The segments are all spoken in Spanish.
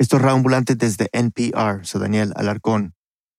Esto es Raambulante desde NPR, soy Daniel Alarcón.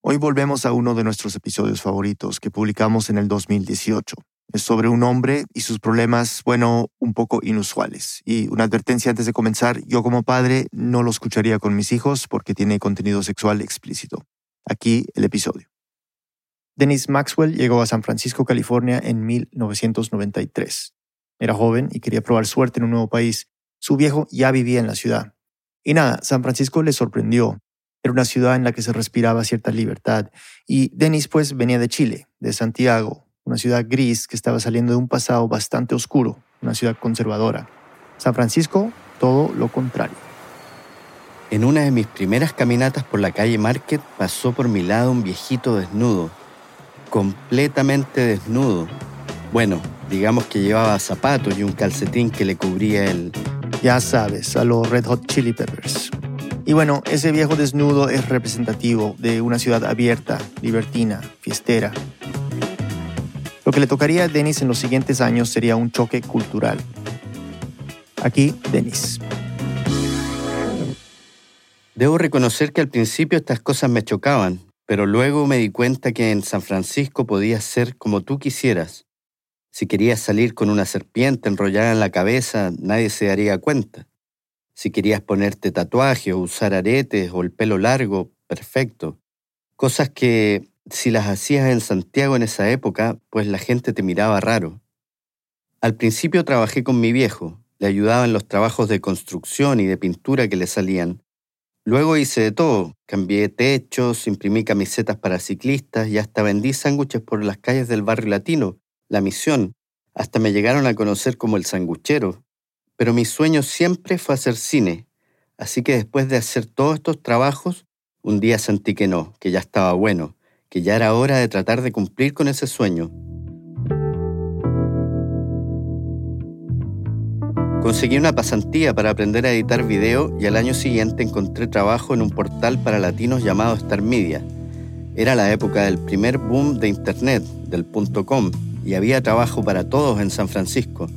Hoy volvemos a uno de nuestros episodios favoritos que publicamos en el 2018. Es sobre un hombre y sus problemas, bueno, un poco inusuales. Y una advertencia antes de comenzar, yo como padre no lo escucharía con mis hijos porque tiene contenido sexual explícito. Aquí el episodio. Dennis Maxwell llegó a San Francisco, California en 1993. Era joven y quería probar suerte en un nuevo país. Su viejo ya vivía en la ciudad y nada, San Francisco le sorprendió. Era una ciudad en la que se respiraba cierta libertad. Y Denis pues venía de Chile, de Santiago, una ciudad gris que estaba saliendo de un pasado bastante oscuro, una ciudad conservadora. San Francisco, todo lo contrario. En una de mis primeras caminatas por la calle Market pasó por mi lado un viejito desnudo, completamente desnudo. Bueno, digamos que llevaba zapatos y un calcetín que le cubría el, ya sabes, a los Red Hot Chili Peppers. Y bueno, ese viejo desnudo es representativo de una ciudad abierta, libertina, fiestera. Lo que le tocaría a Dennis en los siguientes años sería un choque cultural. Aquí, Dennis. Debo reconocer que al principio estas cosas me chocaban, pero luego me di cuenta que en San Francisco podías ser como tú quisieras. Si querías salir con una serpiente enrollada en la cabeza, nadie se daría cuenta. Si querías ponerte tatuaje o usar aretes o el pelo largo, perfecto. Cosas que, si las hacías en Santiago en esa época, pues la gente te miraba raro. Al principio trabajé con mi viejo, le ayudaba en los trabajos de construcción y de pintura que le salían. Luego hice de todo, cambié techos, imprimí camisetas para ciclistas y hasta vendí sándwiches por las calles del barrio latino, la misión, hasta me llegaron a conocer como el sanguchero. Pero mi sueño siempre fue hacer cine, así que después de hacer todos estos trabajos, un día sentí que no, que ya estaba bueno, que ya era hora de tratar de cumplir con ese sueño. Conseguí una pasantía para aprender a editar video y al año siguiente encontré trabajo en un portal para latinos llamado Star Media. Era la época del primer boom de Internet, del .com, y había trabajo para todos en San Francisco.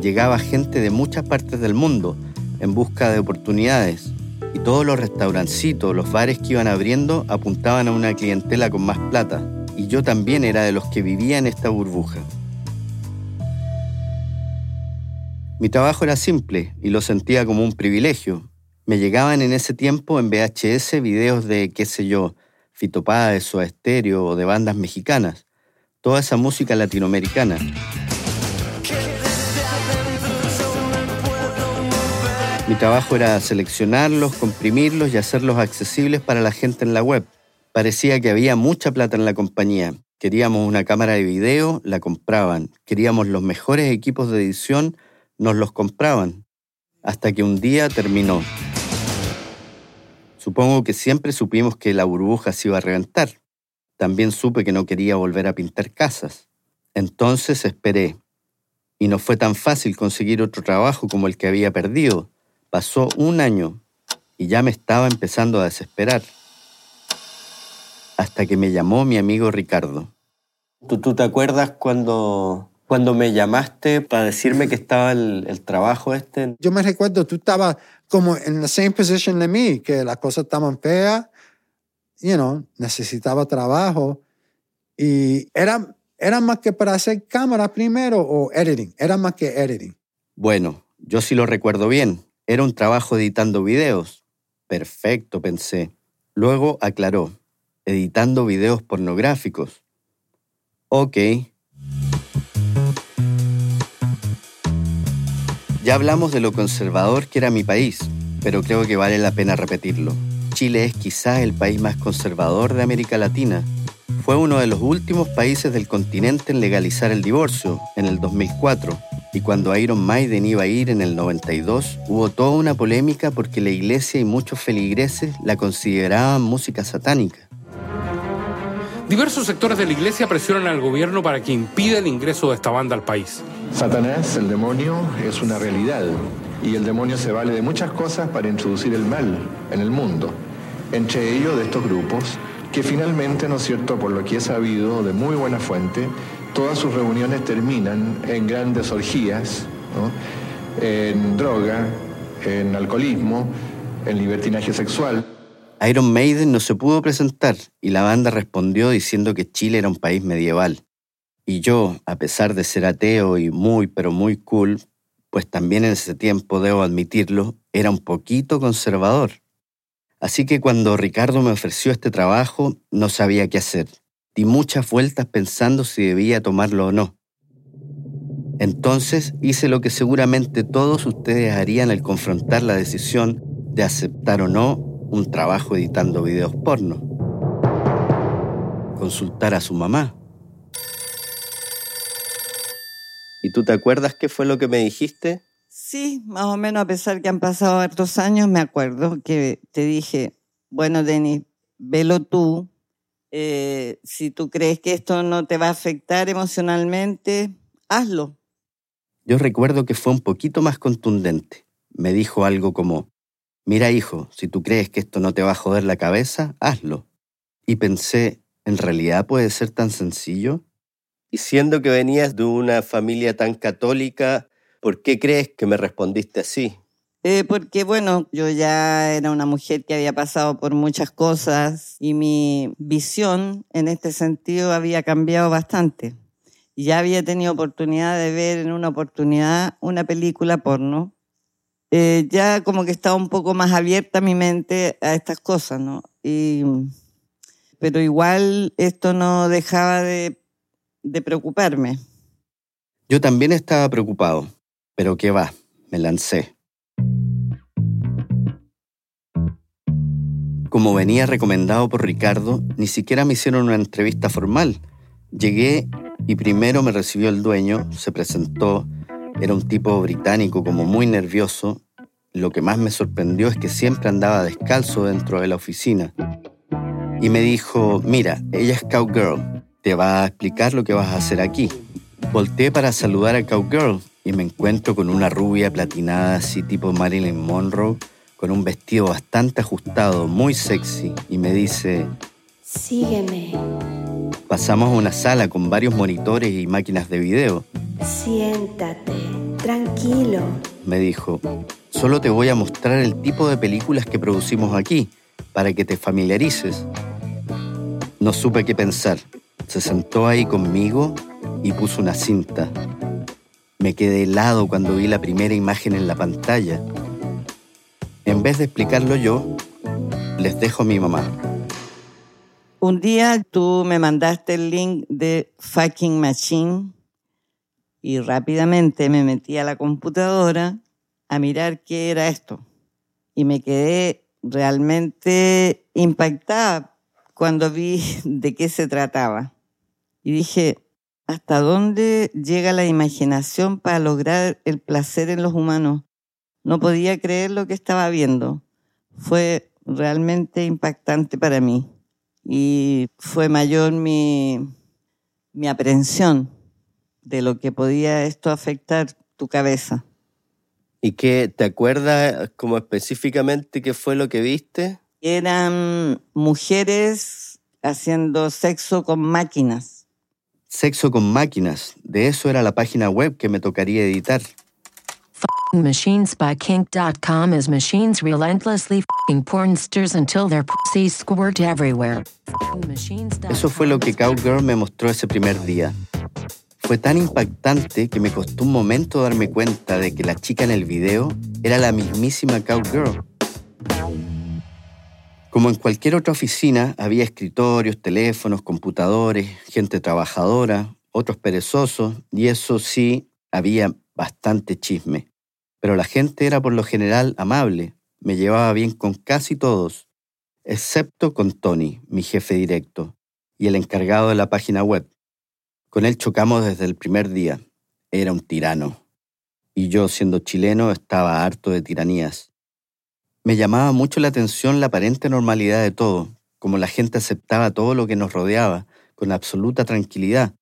Llegaba gente de muchas partes del mundo en busca de oportunidades y todos los restaurancitos, los bares que iban abriendo apuntaban a una clientela con más plata y yo también era de los que vivía en esta burbuja. Mi trabajo era simple y lo sentía como un privilegio. Me llegaban en ese tiempo en VHS videos de, qué sé yo, Fito Páez o Estéreo o de bandas mexicanas toda esa música latinoamericana. Mi trabajo era seleccionarlos, comprimirlos y hacerlos accesibles para la gente en la web. Parecía que había mucha plata en la compañía. Queríamos una cámara de video, la compraban. Queríamos los mejores equipos de edición, nos los compraban. Hasta que un día terminó. Supongo que siempre supimos que la burbuja se iba a reventar. También supe que no quería volver a pintar casas. Entonces esperé. Y no fue tan fácil conseguir otro trabajo como el que había perdido. Pasó un año y ya me estaba empezando a desesperar. Hasta que me llamó mi amigo Ricardo. ¿Tú, tú te acuerdas cuando, cuando me llamaste para decirme que estaba el, el trabajo este? Yo me recuerdo, tú estabas como en la same position de mí, que las cosas estaban feas you know, necesitaba trabajo y era, era más que para hacer cámara primero o editing, era más que editing. Bueno, yo sí lo recuerdo bien, era un trabajo editando videos. Perfecto, pensé. Luego aclaró, editando videos pornográficos. Ok. Ya hablamos de lo conservador que era mi país, pero creo que vale la pena repetirlo. Chile es quizás el país más conservador de América Latina. Fue uno de los últimos países del continente en legalizar el divorcio, en el 2004. Y cuando Iron Maiden iba a ir en el 92, hubo toda una polémica porque la iglesia y muchos feligreses la consideraban música satánica. Diversos sectores de la iglesia presionan al gobierno para que impida el ingreso de esta banda al país. Satanás, el demonio, es una realidad y el demonio se vale de muchas cosas para introducir el mal en el mundo, entre ellos de estos grupos, que finalmente, ¿no es cierto?, por lo que he sabido de muy buena fuente, todas sus reuniones terminan en grandes orgías, en droga, en alcoholismo en libertinaje sexual. Iron Maiden no se pudo presentar y la banda respondió diciendo que Chile era un país medieval. Y yo, a pesar de ser ateo y muy, pero muy cool, pues también en ese tiempo, debo admitirlo, era un poquito conservador. Así que cuando Ricardo me ofreció este trabajo, no sabía qué hacer. Di muchas vueltas pensando si debía tomarlo o no. Entonces hice lo que seguramente todos ustedes harían al confrontar la decisión de aceptar o no un trabajo editando videos porno. Consultar a su mamá. ¿Y tú te acuerdas qué fue lo que me dijiste? Sí, más o menos a pesar que han pasado otros años, me acuerdo que te dije, bueno, Denis, velo tú. Eh, si tú crees que esto no te va a afectar emocionalmente, hazlo. Yo recuerdo que fue un poquito más contundente. Me dijo algo como, mira hijo, si tú crees que esto no te va a joder la cabeza, hazlo. Y pensé, ¿en realidad puede ser tan sencillo? Y siendo que venías de una familia tan católica, ¿por qué crees que me respondiste así? Eh, porque bueno, yo ya era una mujer que había pasado por muchas cosas y mi visión en este sentido había cambiado bastante. Ya había tenido oportunidad de ver en una oportunidad una película porno. Eh, ya como que estaba un poco más abierta mi mente a estas cosas, ¿no? Y, pero igual esto no dejaba de de preocuparme. Yo también estaba preocupado, pero qué va, me lancé. Como venía recomendado por Ricardo, ni siquiera me hicieron una entrevista formal. Llegué y primero me recibió el dueño, se presentó, era un tipo británico como muy nervioso. Lo que más me sorprendió es que siempre andaba descalzo dentro de la oficina. Y me dijo, mira, ella es Cowgirl, te va a explicar lo que vas a hacer aquí. Volté para saludar a Cowgirl y me encuentro con una rubia platinada así tipo Marilyn Monroe, con un vestido bastante ajustado, muy sexy, y me dice, Sígueme. Pasamos a una sala con varios monitores y máquinas de video. Siéntate, tranquilo. Me dijo, solo te voy a mostrar el tipo de películas que producimos aquí, para que te familiarices. No supe qué pensar. Se sentó ahí conmigo y puso una cinta. Me quedé helado cuando vi la primera imagen en la pantalla. En vez de explicarlo yo, les dejo a mi mamá. Un día tú me mandaste el link de Fucking Machine y rápidamente me metí a la computadora a mirar qué era esto. Y me quedé realmente impactada cuando vi de qué se trataba. Y dije, ¿hasta dónde llega la imaginación para lograr el placer en los humanos? No podía creer lo que estaba viendo. Fue realmente impactante para mí y fue mayor mi, mi aprensión de lo que podía esto afectar tu cabeza. ¿Y qué te acuerdas como específicamente qué fue lo que viste? Eran mujeres haciendo sexo con máquinas. Sexo con máquinas, de eso era la página web que me tocaría editar. Machinesbykink.com is machines relentlessly pornsters until their pussies squirt everywhere. Eso fue lo que Cowgirl me mostró ese primer día. Fue tan impactante que me costó un momento darme cuenta de que la chica en el video era la mismísima Cowgirl. Como en cualquier otra oficina, había escritorios, teléfonos, computadores, gente trabajadora, otros perezosos, y eso sí, había bastante chisme. Pero la gente era por lo general amable, me llevaba bien con casi todos, excepto con Tony, mi jefe directo, y el encargado de la página web. Con él chocamos desde el primer día. Era un tirano. Y yo, siendo chileno, estaba harto de tiranías. Me llamaba mucho la atención la aparente normalidad de todo, como la gente aceptaba todo lo que nos rodeaba, con absoluta tranquilidad.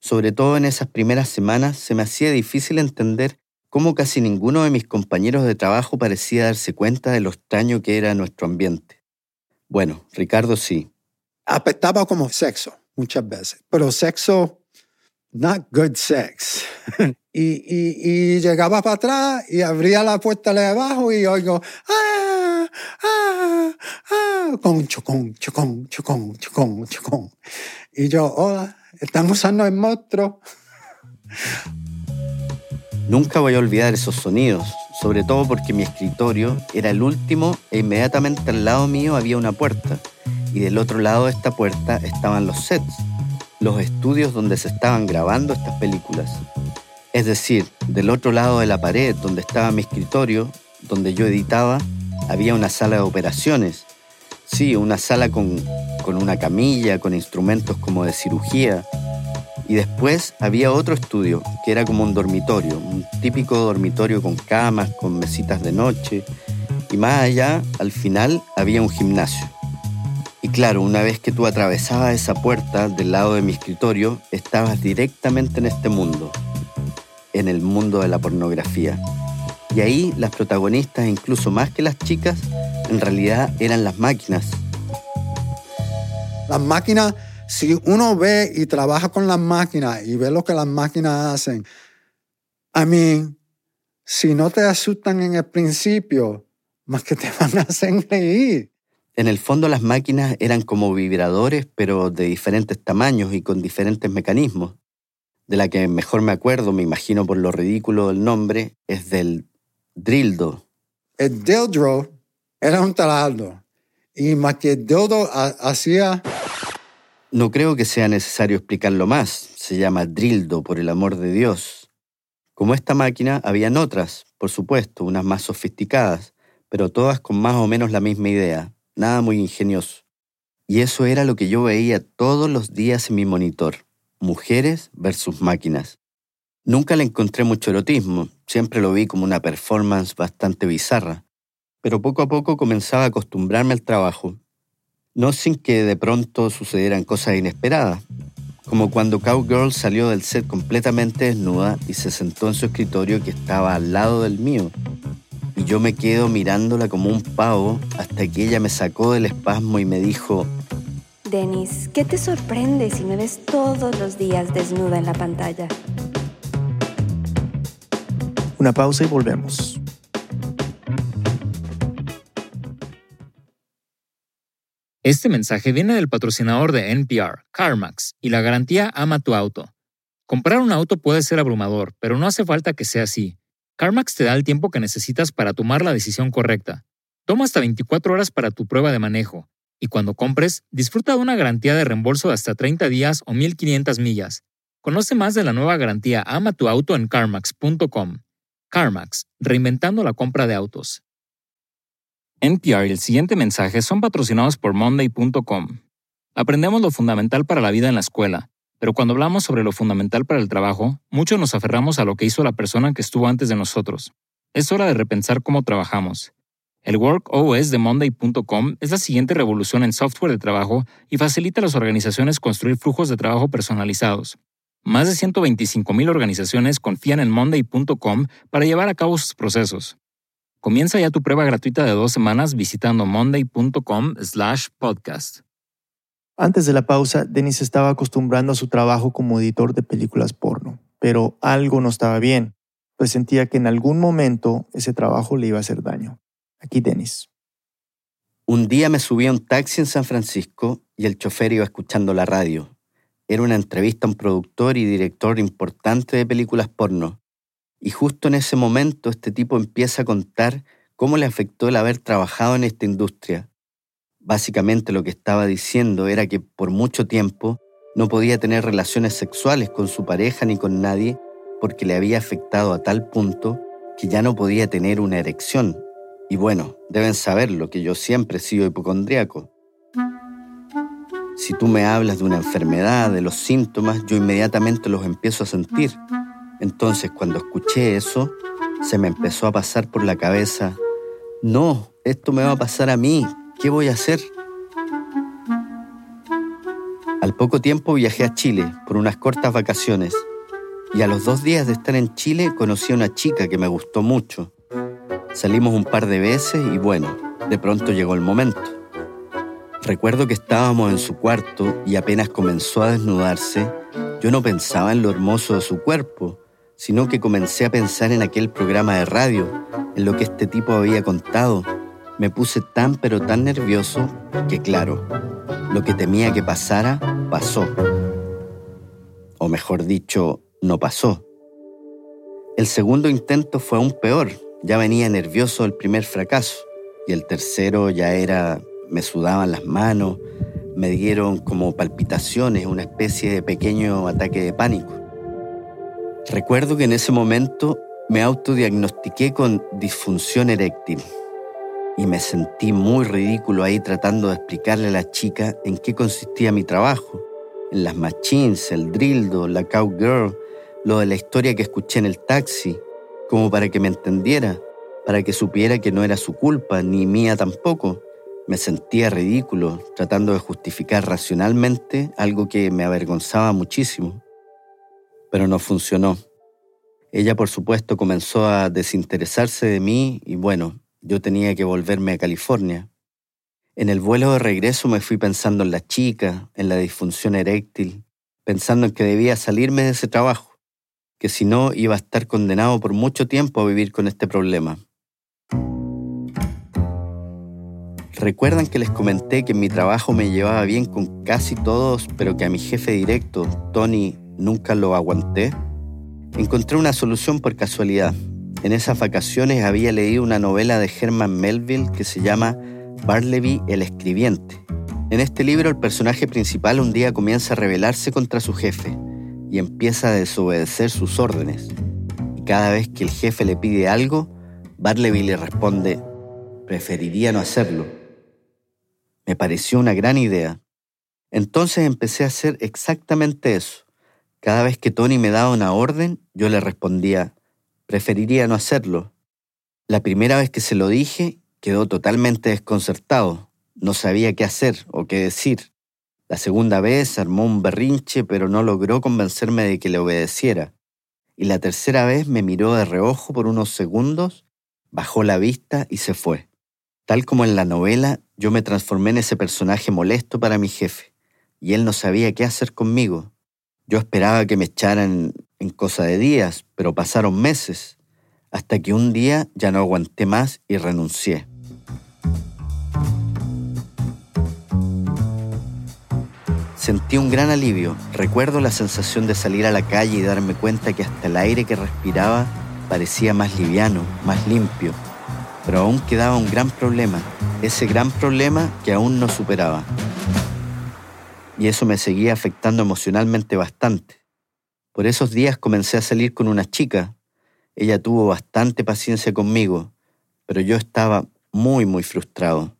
Sobre todo en esas primeras semanas se me hacía difícil entender cómo casi ninguno de mis compañeros de trabajo parecía darse cuenta de lo extraño que era nuestro ambiente. Bueno, Ricardo sí. Apestaba como sexo muchas veces, pero sexo, not good sex. y, y, y, llegaba para atrás y abría la puerta de abajo y oigo, ¡ah! chocón, chocón, chocón, chocón, chocón, chocón. Y yo, hola, están usando el monstruo. Nunca voy a olvidar esos sonidos, sobre todo porque mi escritorio era el último e inmediatamente al lado mío había una puerta. Y del otro lado de esta puerta estaban los sets, los estudios donde se estaban grabando estas películas. Es decir, del otro lado de la pared donde estaba mi escritorio, donde yo editaba, había una sala de operaciones. Sí, una sala con, con una camilla, con instrumentos como de cirugía. Y después había otro estudio, que era como un dormitorio, un típico dormitorio con camas, con mesitas de noche. Y más allá, al final, había un gimnasio. Y claro, una vez que tú atravesabas esa puerta del lado de mi escritorio, estabas directamente en este mundo, en el mundo de la pornografía. Y ahí las protagonistas, incluso más que las chicas, en realidad eran las máquinas. Las máquinas, si uno ve y trabaja con las máquinas y ve lo que las máquinas hacen, a mí, si no te asustan en el principio, más que te van a hacer reír. En el fondo las máquinas eran como vibradores, pero de diferentes tamaños y con diferentes mecanismos. De la que mejor me acuerdo, me imagino por lo ridículo del nombre, es del Drildo. El dildo era un taladro. Y más que el dildo hacía... No creo que sea necesario explicarlo más. Se llama Drildo, por el amor de Dios. Como esta máquina, habían otras, por supuesto, unas más sofisticadas, pero todas con más o menos la misma idea, nada muy ingenioso. Y eso era lo que yo veía todos los días en mi monitor, mujeres versus máquinas. Nunca le encontré mucho erotismo, siempre lo vi como una performance bastante bizarra, pero poco a poco comenzaba a acostumbrarme al trabajo, no sin que de pronto sucedieran cosas inesperadas, como cuando Cowgirl salió del set completamente desnuda y se sentó en su escritorio que estaba al lado del mío, y yo me quedo mirándola como un pavo hasta que ella me sacó del espasmo y me dijo, Denis, ¿qué te sorprende si me ves todos los días desnuda en la pantalla? Una pausa y volvemos. Este mensaje viene del patrocinador de NPR, CarMax, y la garantía Ama tu auto. Comprar un auto puede ser abrumador, pero no hace falta que sea así. CarMax te da el tiempo que necesitas para tomar la decisión correcta. Toma hasta 24 horas para tu prueba de manejo, y cuando compres, disfruta de una garantía de reembolso de hasta 30 días o 1500 millas. Conoce más de la nueva garantía Ama tu auto en carmax.com. CarMax, reinventando la compra de autos. NPR y el siguiente mensaje son patrocinados por Monday.com. Aprendemos lo fundamental para la vida en la escuela, pero cuando hablamos sobre lo fundamental para el trabajo, muchos nos aferramos a lo que hizo la persona que estuvo antes de nosotros. Es hora de repensar cómo trabajamos. El Work OS de Monday.com es la siguiente revolución en software de trabajo y facilita a las organizaciones construir flujos de trabajo personalizados. Más de 125.000 organizaciones confían en Monday.com para llevar a cabo sus procesos. Comienza ya tu prueba gratuita de dos semanas visitando monday.com/podcast. Antes de la pausa, Denis estaba acostumbrando a su trabajo como editor de películas porno, pero algo no estaba bien, pues sentía que en algún momento ese trabajo le iba a hacer daño. Aquí Denis. Un día me subí a un taxi en San Francisco y el chofer iba escuchando la radio. Era una entrevista a un productor y director importante de películas porno. Y justo en ese momento este tipo empieza a contar cómo le afectó el haber trabajado en esta industria. Básicamente lo que estaba diciendo era que por mucho tiempo no podía tener relaciones sexuales con su pareja ni con nadie porque le había afectado a tal punto que ya no podía tener una erección. Y bueno, deben saberlo que yo siempre he sido hipocondriaco. Si tú me hablas de una enfermedad, de los síntomas, yo inmediatamente los empiezo a sentir. Entonces, cuando escuché eso, se me empezó a pasar por la cabeza, no, esto me va a pasar a mí, ¿qué voy a hacer? Al poco tiempo viajé a Chile por unas cortas vacaciones y a los dos días de estar en Chile conocí a una chica que me gustó mucho. Salimos un par de veces y bueno, de pronto llegó el momento. Recuerdo que estábamos en su cuarto y apenas comenzó a desnudarse, yo no pensaba en lo hermoso de su cuerpo, sino que comencé a pensar en aquel programa de radio, en lo que este tipo había contado, Me puse tan pero tan nervioso que claro, lo que temía que pasara, pasó. O mejor dicho, no pasó. El segundo intento fue aún peor. Ya venía nervioso el primer fracaso. Y el tercero ya era, me sudaban las manos, me dieron como palpitaciones, una especie de pequeño ataque de pánico. Recuerdo que en ese momento me autodiagnostiqué con disfunción eréctil y me sentí muy ridículo ahí tratando de explicarle a la chica en qué consistía mi trabajo, en las machines, el drildo, la cowgirl, lo de la historia que escuché en el taxi, como para que me entendiera, para que supiera que no era su culpa, ni mía tampoco. Me sentía ridículo tratando de justificar racionalmente algo que me avergonzaba muchísimo. Pero no funcionó. Ella, por supuesto, comenzó a desinteresarse de mí y bueno, yo tenía que volverme a California. En el vuelo de regreso me fui pensando en la chica, en la disfunción eréctil, pensando en que debía salirme de ese trabajo, que si no iba a estar condenado por mucho tiempo a vivir con este problema. ¿Recuerdan que les comenté que mi trabajo me llevaba bien con casi todos, pero que a mi jefe directo, Tony, nunca lo aguanté? Encontré una solución por casualidad. En esas vacaciones había leído una novela de Herman Melville que se llama Barleby el escribiente. En este libro el personaje principal un día comienza a rebelarse contra su jefe y empieza a desobedecer sus órdenes. Y cada vez que el jefe le pide algo, Barleby le responde, preferiría no hacerlo me pareció una gran idea. Entonces empecé a hacer exactamente eso. Cada vez que Tony me daba una orden, yo le respondía, preferiría no hacerlo. La primera vez que se lo dije, quedó totalmente desconcertado. No sabía qué hacer o qué decir. La segunda vez armó un berrinche, pero no logró convencerme de que le obedeciera. Y la tercera vez me miró de reojo por unos segundos, bajó la vista y se fue. Tal como en la novela, yo me transformé en ese personaje molesto para mi jefe, y él no sabía qué hacer conmigo. Yo esperaba que me echaran en cosa de días, pero pasaron meses, hasta que un día ya no aguanté más y renuncié. Sentí un gran alivio. Recuerdo la sensación de salir a la calle y darme cuenta que hasta el aire que respiraba parecía más liviano, más limpio pero aún quedaba un gran problema, ese gran problema que aún no superaba. Y eso me seguía afectando emocionalmente bastante. Por esos días comencé a salir con una chica. Ella tuvo bastante paciencia conmigo, pero yo estaba muy, muy frustrado.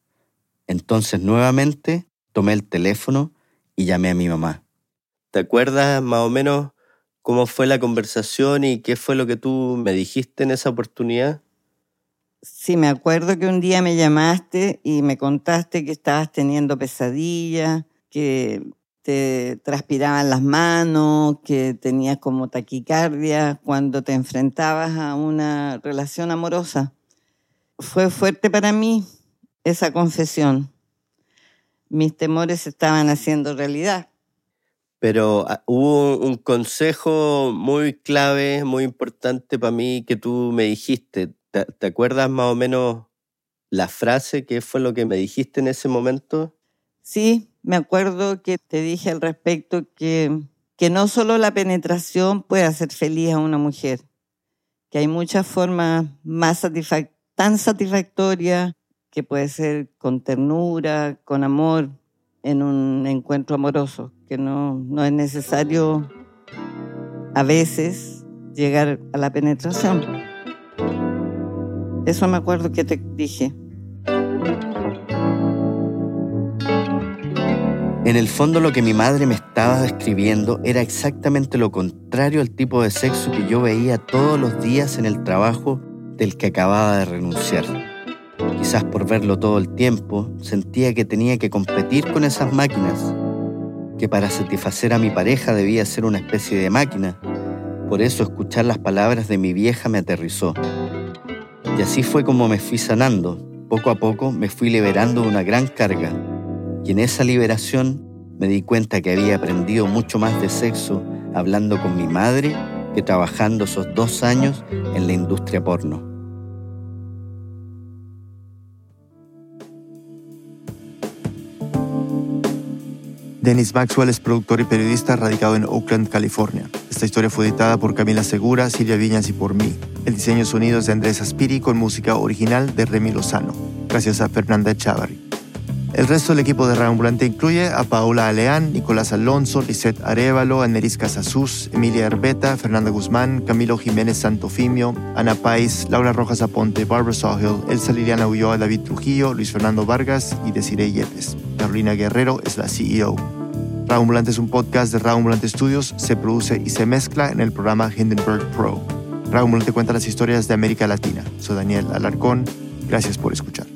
Entonces nuevamente tomé el teléfono y llamé a mi mamá. ¿Te acuerdas más o menos cómo fue la conversación y qué fue lo que tú me dijiste en esa oportunidad? Sí, me acuerdo que un día me llamaste y me contaste que estabas teniendo pesadillas, que te transpiraban las manos, que tenías como taquicardia cuando te enfrentabas a una relación amorosa. Fue fuerte para mí esa confesión. Mis temores estaban haciendo realidad. Pero ah, hubo un consejo muy clave, muy importante para mí que tú me dijiste. ¿Te, acuerdas más o menos la frase? ¿Qué fue lo que me dijiste en ese momento? Sí, me acuerdo que te dije al respecto que, que no solo la penetración puede hacer feliz a una mujer, que hay muchas formas más tan satisfactorias que puede ser con ternura, con amor, en un encuentro amoroso, que no, no es necesario a veces llegar a la penetración. Eso me acuerdo que te dije. En el fondo lo que mi madre me estaba describiendo era exactamente lo contrario al tipo de sexo que yo veía todos los días en el trabajo del que acababa de renunciar. Quizás por verlo todo el tiempo, sentía que tenía que competir con esas máquinas, que para satisfacer a mi pareja debía ser una especie de máquina. Por eso escuchar las palabras de mi vieja me aterrizó. Y así fue como me fui sanando. Poco a poco me fui liberando de una gran carga. Y en esa liberación me di cuenta que había aprendido mucho más de sexo hablando con mi madre que trabajando esos dos años en la industria porno. Dennis Maxwell es productor y periodista radicado en Oakland, California. Esta historia fue editada por Camila Segura, Silvia Viñas y por mí. El diseño sonido es de Andrés Aspiri con música original de Remy Lozano. Gracias a Fernanda Chavarri. El resto del equipo de Ambulante incluye a Paola Aleán, Nicolás Alonso, Lisette Arevalo, Aneris Casasús, Emilia Herbeta, Fernanda Guzmán, Camilo Jiménez Santofimio, Ana Pais, Laura Rojas Aponte, Barbara Sawhill, Elsa Liliana Ulloa, David Trujillo, Luis Fernando Vargas y Desiree Yepes. Carolina Guerrero es la CEO. Ambulante es un podcast de Ambulante Studios, se produce y se mezcla en el programa Hindenburg Pro. Ambulante cuenta las historias de América Latina. Soy Daniel Alarcón. Gracias por escuchar.